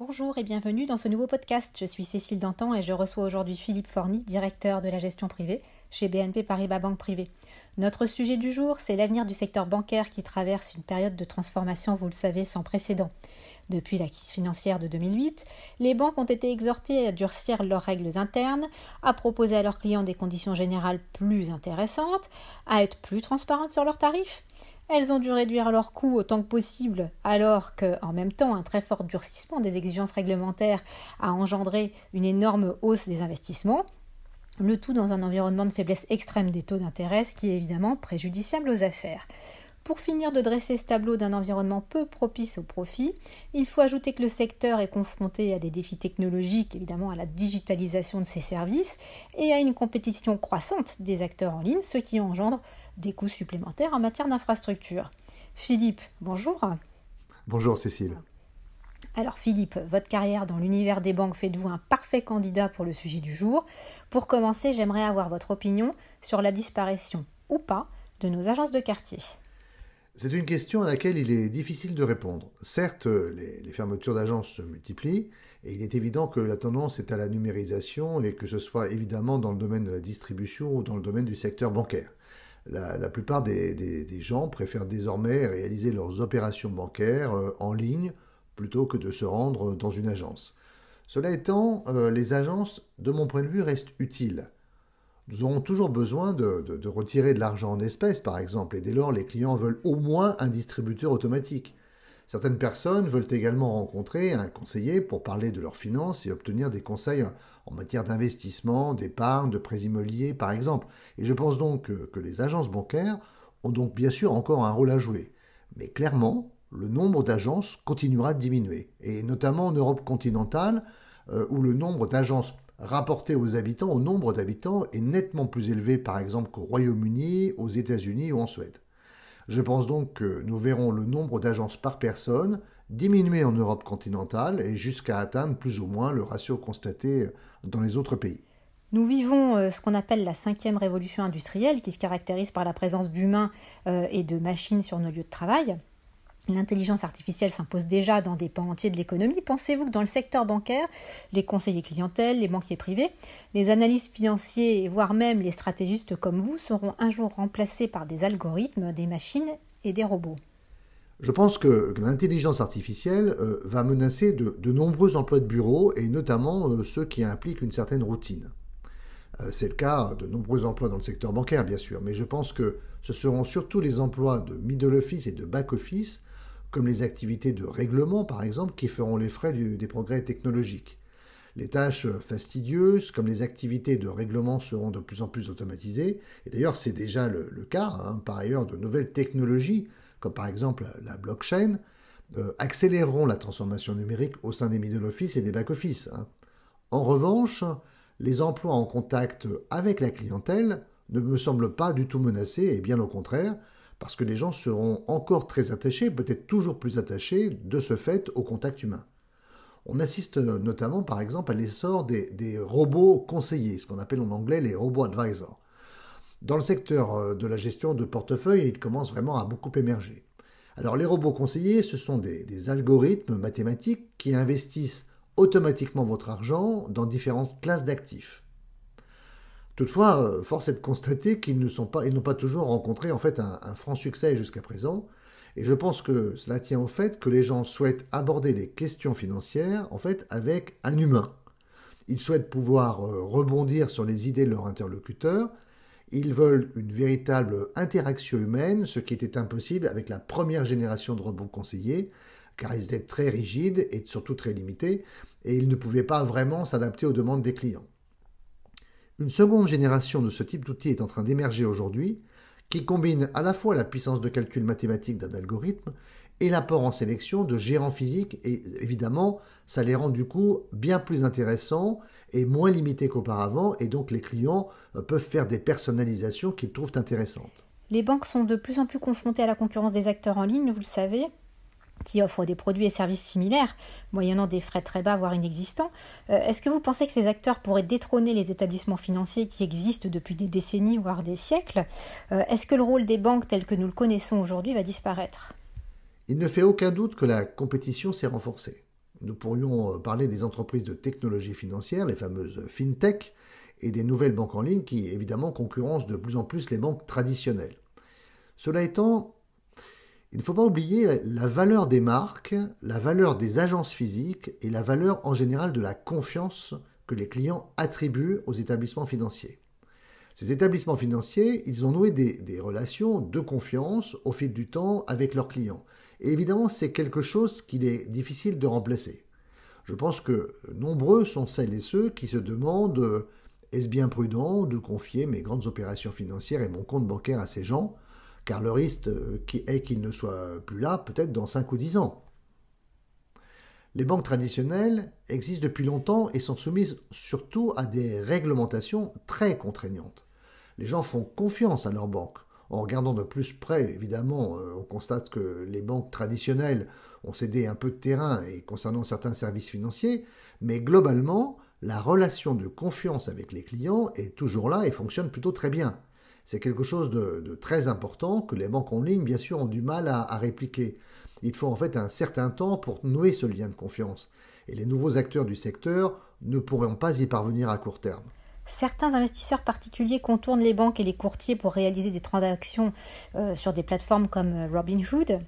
Bonjour et bienvenue dans ce nouveau podcast. Je suis Cécile Dantan et je reçois aujourd'hui Philippe Forny, directeur de la gestion privée chez BNP Paribas Banque Privée. Notre sujet du jour, c'est l'avenir du secteur bancaire qui traverse une période de transformation, vous le savez, sans précédent. Depuis la crise financière de 2008, les banques ont été exhortées à durcir leurs règles internes, à proposer à leurs clients des conditions générales plus intéressantes, à être plus transparentes sur leurs tarifs. Elles ont dû réduire leurs coûts autant que possible, alors que, en même temps, un très fort durcissement des exigences réglementaires a engendré une énorme hausse des investissements, le tout dans un environnement de faiblesse extrême des taux d'intérêt, ce qui est évidemment préjudiciable aux affaires. Pour finir de dresser ce tableau d'un environnement peu propice au profit, il faut ajouter que le secteur est confronté à des défis technologiques, évidemment à la digitalisation de ses services, et à une compétition croissante des acteurs en ligne, ce qui engendre des coûts supplémentaires en matière d'infrastructure. Philippe, bonjour. Bonjour Cécile. Alors Philippe, votre carrière dans l'univers des banques fait de vous un parfait candidat pour le sujet du jour? Pour commencer, j'aimerais avoir votre opinion sur la disparition ou pas de nos agences de quartier. C'est une question à laquelle il est difficile de répondre. Certes, les, fermetures d'agences se multiplient, et il est évident que la tendance est à la numérisation, et que ce soit évidemment dans le domaine de la distribution ou dans le domaine du secteur bancaire. La, plupart des, gens préfèrent désormais réaliser leurs opérations bancaires euh, en ligne plutôt que de se rendre dans une agence. Cela étant, euh, les agences, de mon point de vue, restent utiles. Nous aurons toujours besoin de, retirer de l'argent en espèces, par exemple, et dès lors, les clients veulent au moins un distributeur automatique. Certaines personnes veulent également rencontrer un conseiller pour parler de leurs finances et obtenir des conseils en matière d'investissement, d'épargne, de prêts immobiliers, par exemple. Et je pense donc que, les agences bancaires ont donc bien sûr encore un rôle à jouer. Mais clairement, le nombre d'agences continuera de diminuer, et notamment en Europe continentale, euh, où le nombre d'agences rapporté aux habitants, au nombre d'habitants, est nettement plus élevé par exemple qu'au Royaume-Uni, aux États-Unis ou en Suède. Je pense donc que nous verrons le nombre d'agences par personne diminuer en Europe continentale et jusqu'à atteindre plus ou moins le ratio constaté dans les autres pays. Nous vivons euh, ce qu'on appelle la cinquième révolution industrielle qui se caractérise par la présence d'humains euh, et de machines sur nos lieux de travail. L'intelligence artificielle s'impose déjà dans des pans entiers de l'économie. Pensez-vous que dans le secteur bancaire, les conseillers clientèle, les banquiers privés, les analystes financiers, voire même les stratégistes comme vous, seront un jour remplacés par des algorithmes, des machines et des robots? Je pense que, l'intelligence artificielle euh, va menacer de, nombreux emplois de bureau et notamment euh, ceux qui impliquent une certaine routine. Euh, c'est le cas de nombreux emplois dans le secteur bancaire, bien sûr, mais je pense que ce seront surtout les emplois de middle office et de back office comme les activités de règlement par exemple, qui feront les frais des progrès technologiques. Les tâches fastidieuses, comme les activités de règlement, seront de plus en plus automatisées. Et d'ailleurs, c'est déjà le, cas. Hein. Par ailleurs, de nouvelles technologies, comme par exemple la blockchain, euh, accéléreront la transformation numérique au sein des middle office et des back office. Hein. En revanche, les emplois en contact avec la clientèle ne me semblent pas du tout menacés, et bien au contraire, parce que les gens seront encore très attachés, peut-être toujours plus attachés, de ce fait au contact humain. On assiste notamment, par exemple, à l'essor des, robots conseillers, ce qu'on appelle en anglais les robots advisors. Dans le secteur euh, de la gestion de portefeuille, ils commencent vraiment à beaucoup émerger. Alors les robots conseillers, ce sont des algorithmes mathématiques qui investissent automatiquement votre argent dans différentes classes d'actifs. Toutefois, euh, force est de constater qu'ils n'ont pas, toujours rencontré en fait un, franc succès jusqu'à présent. Et je pense que cela tient au fait que les gens souhaitent aborder les questions financières en fait avec un humain. Ils souhaitent pouvoir euh, rebondir sur les idées de leur interlocuteur. Ils veulent une véritable interaction humaine, ce qui était impossible avec la première génération de robots conseillers, car ils étaient très rigides et surtout très limités, et ils ne pouvaient pas vraiment s'adapter aux demandes des clients. Une seconde génération de ce type d'outil est en train d'émerger aujourd'hui, qui combine à la fois la puissance de calcul mathématique d'un algorithme et l'apport en sélection de gérants physiques, et évidemment, ça les rend du coup bien plus intéressants et moins limités qu'auparavant, et donc les clients euh, peuvent faire des personnalisations qu'ils trouvent intéressantes. Les banques sont de plus en plus confrontées à la concurrence des acteurs en ligne, vous le savez qui offrent des produits et services similaires, moyennant des frais très bas, voire inexistants. Euh, est-ce que vous pensez que ces acteurs pourraient détrôner les établissements financiers qui existent depuis des décennies, voire des siècles? Euh, Est-ce que le rôle des banques tel que nous le connaissons aujourd'hui va disparaître? Il ne fait aucun doute que la compétition s'est renforcée. nous pourrions parler des entreprises de technologie financière, les fameuses fintech, et des nouvelles banques en ligne qui, évidemment, concurrencent de plus en plus les banques traditionnelles. Cela étant, il ne faut pas oublier la valeur des marques, la valeur des agences physiques et la valeur en général de la confiance que les clients attribuent aux établissements financiers. Ces établissements financiers, ils ont noué des, relations de confiance au fil du temps avec leurs clients. Et évidemment, c'est quelque chose qu'il est difficile de remplacer. Je pense que nombreux sont celles et ceux qui se demandent est-ce bien prudent de confier mes grandes opérations financières et mon compte bancaire à ces gens? Car le risque est qu'ils ne soient plus là peut-être dans 5 ou 10 ans. Les banques traditionnelles existent depuis longtemps et sont soumises surtout à des réglementations très contraignantes. Les gens font confiance à leurs banques. En regardant de plus près, évidemment, euh, on constate que les banques traditionnelles ont cédé un peu de terrain concernant certains services financiers, mais globalement, la relation de confiance avec les clients est toujours là et fonctionne plutôt très bien. C'est quelque chose de, très important que les banques en ligne, bien sûr, ont du mal à, répliquer. Il faut en fait un certain temps pour nouer ce lien de confiance. Et les nouveaux acteurs du secteur ne pourront pas y parvenir à court terme. Certains investisseurs particuliers contournent les banques et les courtiers pour réaliser des transactions euh, sur des plateformes comme euh, Robinhood.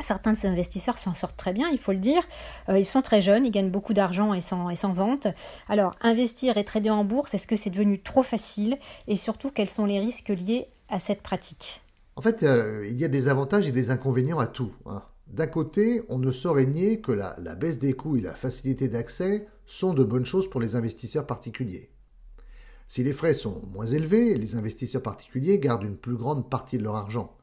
Certains de ces investisseurs s'en sortent très bien, il faut le dire. Euh, ils sont très jeunes, ils gagnent beaucoup d'argent et sans, et sans vente. Alors, investir et trader en bourse, est-ce que c'est devenu trop facile? Et surtout, quels sont les risques liés à cette pratique? En fait, euh, il y a des avantages et des inconvénients à tout. Hein. D'un côté, on ne saurait nier que la baisse des coûts et la facilité d'accès sont de bonnes choses pour les investisseurs particuliers. Si les frais sont moins élevés, les investisseurs particuliers gardent une plus grande partie de leur argent.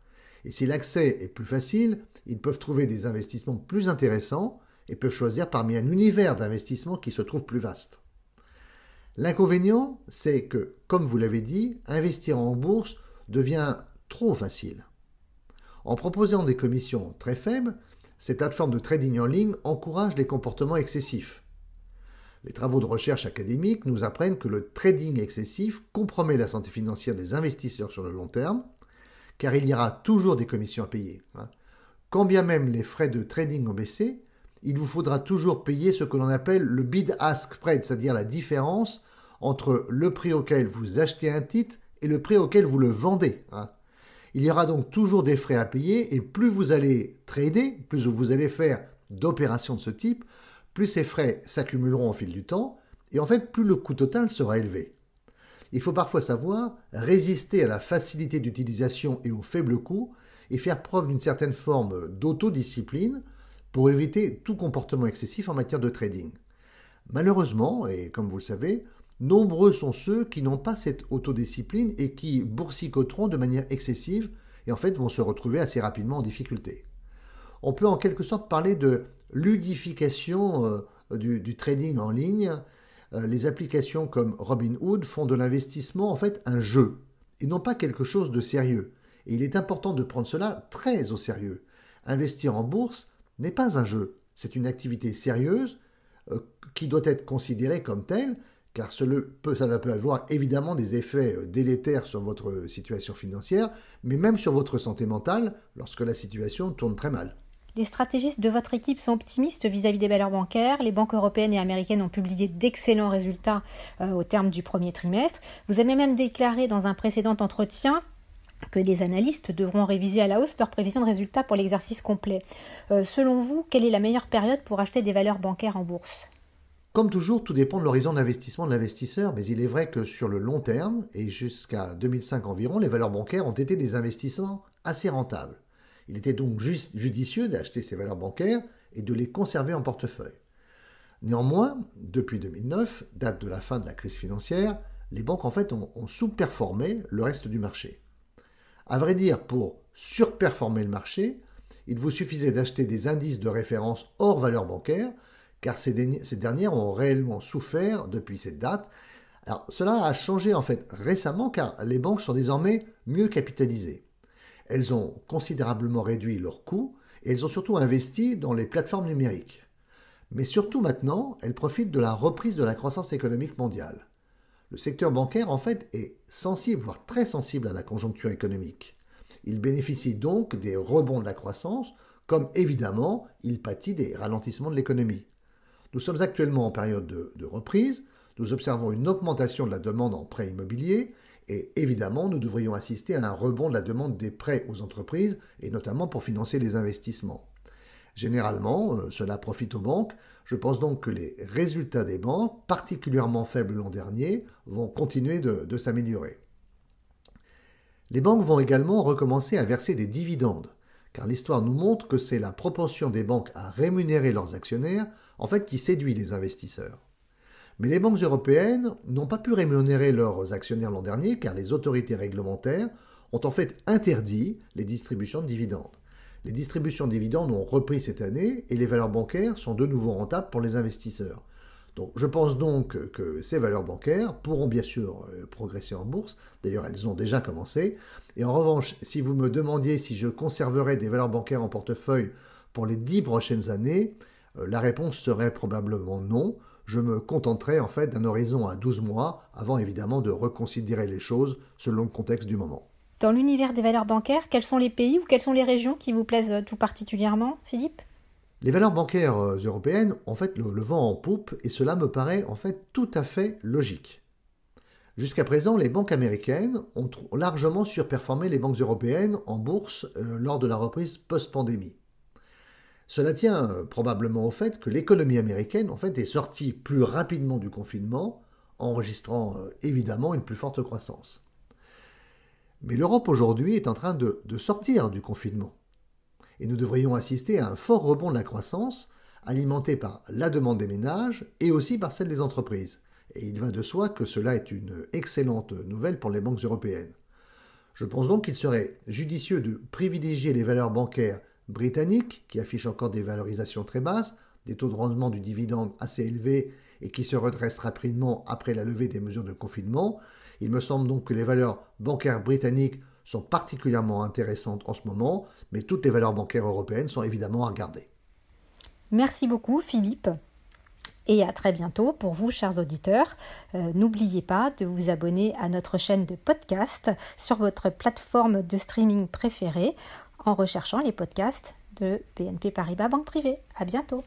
Et si l'accès est plus facile, ils peuvent trouver des investissements plus intéressants et peuvent choisir parmi un univers d'investissement qui se trouve plus vaste. L'inconvénient, c'est que, comme vous l'avez dit, investir en bourse devient trop facile. En proposant des commissions très faibles, ces plateformes de trading en ligne encouragent les comportements excessifs. Les travaux de recherche académiques nous apprennent que le trading excessif compromet la santé financière des investisseurs sur le long terme, car il y aura toujours des commissions à payer. Hein. Quand bien même les frais de trading ont baissé, il vous faudra toujours payer ce que l'on appelle le bid-ask spread, c'est-à-dire la différence entre le prix auquel vous achetez un titre et le prix auquel vous le vendez. Hein. Il y aura donc toujours des frais à payer et plus vous allez trader, plus vous allez faire d'opérations de ce type, plus ces frais s'accumuleront au fil du temps et en fait plus le coût total sera élevé. Il faut parfois savoir résister à la facilité d'utilisation et au faible coût et faire preuve d'une certaine forme d'autodiscipline pour éviter tout comportement excessif en matière de trading. Malheureusement, et comme vous le savez, nombreux sont ceux qui n'ont pas cette autodiscipline et qui boursicoteront de manière excessive et en fait vont se retrouver assez rapidement en difficulté. On peut en quelque sorte parler de ludification euh, du, trading en ligne. Euh, les applications comme Robinhood font de l'investissement en fait un jeu et non pas quelque chose de sérieux. Et il est important de prendre cela très au sérieux. Investir en bourse n'est pas un jeu, c'est une activité sérieuse euh, qui doit être considérée comme telle, car cela peut, avoir évidemment des effets euh, délétères sur votre situation financière, mais même sur votre santé mentale lorsque la situation tourne très mal. Les stratégistes de votre équipe sont optimistes vis-à-vis des valeurs bancaires. Les banques européennes et américaines ont publié d'excellents résultats euh, au terme du premier trimestre. Vous avez même déclaré dans un précédent entretien que les analystes devront réviser à la hausse leurs prévisions de résultats pour l'exercice complet. Euh, selon vous, quelle est la meilleure période pour acheter des valeurs bancaires en bourse? Comme toujours, tout dépend de l'horizon d'investissement de l'investisseur, mais il est vrai que sur le long terme, et jusqu'à 2005 environ, les valeurs bancaires ont été des investissements assez rentables. Il était donc judicieux d'acheter ces valeurs bancaires et de les conserver en portefeuille. Néanmoins, depuis 2009, date de la fin de la crise financière, les banques en fait ont, sous-performé le reste du marché. À vrai dire, pour surperformer le marché, il vous suffisait d'acheter des indices de référence hors valeur bancaire, car ces, dernières ont réellement souffert depuis cette date. Cela a changé en fait récemment car les banques sont désormais mieux capitalisées. Elles ont considérablement réduit leurs coûts et elles ont surtout investi dans les plateformes numériques. Mais surtout maintenant, elles profitent de la reprise de la croissance économique mondiale. Le secteur bancaire, en fait, est sensible, voire très sensible à la conjoncture économique. Il bénéficie donc des rebonds de la croissance, comme évidemment il pâtit des ralentissements de l'économie. Nous sommes actuellement en période de, de reprise, nous observons une augmentation de la demande en prêts immobiliers et évidemment nous devrions assister à un rebond de la demande des prêts aux entreprises et notamment pour financer les investissements. Généralement, euh, cela profite aux banques. Je pense donc que les résultats des banques, particulièrement faibles l'an dernier, vont continuer de, s'améliorer. Les banques vont également recommencer à verser des dividendes, car l'histoire nous montre que c'est la propension des banques à rémunérer leurs actionnaires, en fait, qui séduit les investisseurs. Mais les banques européennes n'ont pas pu rémunérer leurs actionnaires l'an dernier, car les autorités réglementaires ont en fait interdit les distributions de dividendes. Les distributions de dividendes ont repris cette année et les valeurs bancaires sont de nouveau rentables pour les investisseurs. Donc, je pense donc que ces valeurs bancaires pourront bien sûr euh, progresser en bourse. D'ailleurs, elles ont déjà commencé. Et en revanche, si vous me demandiez si je conserverais des valeurs bancaires en portefeuille pour les dix prochaines années, euh, la réponse serait probablement non. Je me contenterai en fait d'un horizon à 12 mois avant évidemment de reconsidérer les choses selon le contexte du moment. Dans l'univers des valeurs bancaires, quels sont les pays ou quelles sont les régions qui vous plaisent tout particulièrement, Philippe? Les valeurs bancaires euh, européennes ont en fait le, le vent en poupe et cela me paraît en fait tout à fait logique. Jusqu'à présent, les banques américaines ont largement surperformé les banques européennes en bourse euh, lors de la reprise post-pandémie. Cela tient euh, probablement au fait que l'économie américaine en fait est sortie plus rapidement du confinement, enregistrant évidemment une plus forte croissance. Mais l'Europe aujourd'hui est en train de, sortir du confinement. Et nous devrions assister à un fort rebond de la croissance, alimenté par la demande des ménages et aussi par celle des entreprises. Et il va de soi que cela est une excellente nouvelle pour les banques européennes. Je pense donc qu'il serait judicieux de privilégier les valeurs bancaires britanniques, qui affichent encore des valorisations très basses, des taux de rendement du dividende assez élevés et qui se redressent rapidement après la levée des mesures de confinement, il me semble donc que les valeurs bancaires britanniques sont particulièrement intéressantes en ce moment, mais toutes les valeurs bancaires européennes sont évidemment à regarder. Merci beaucoup Philippe. Et à très bientôt pour vous, chers auditeurs. Euh, N'oubliez pas de vous abonner à notre chaîne de podcast sur votre plateforme de streaming préférée en recherchant les podcasts de BNP Paribas Banque Privée. À bientôt.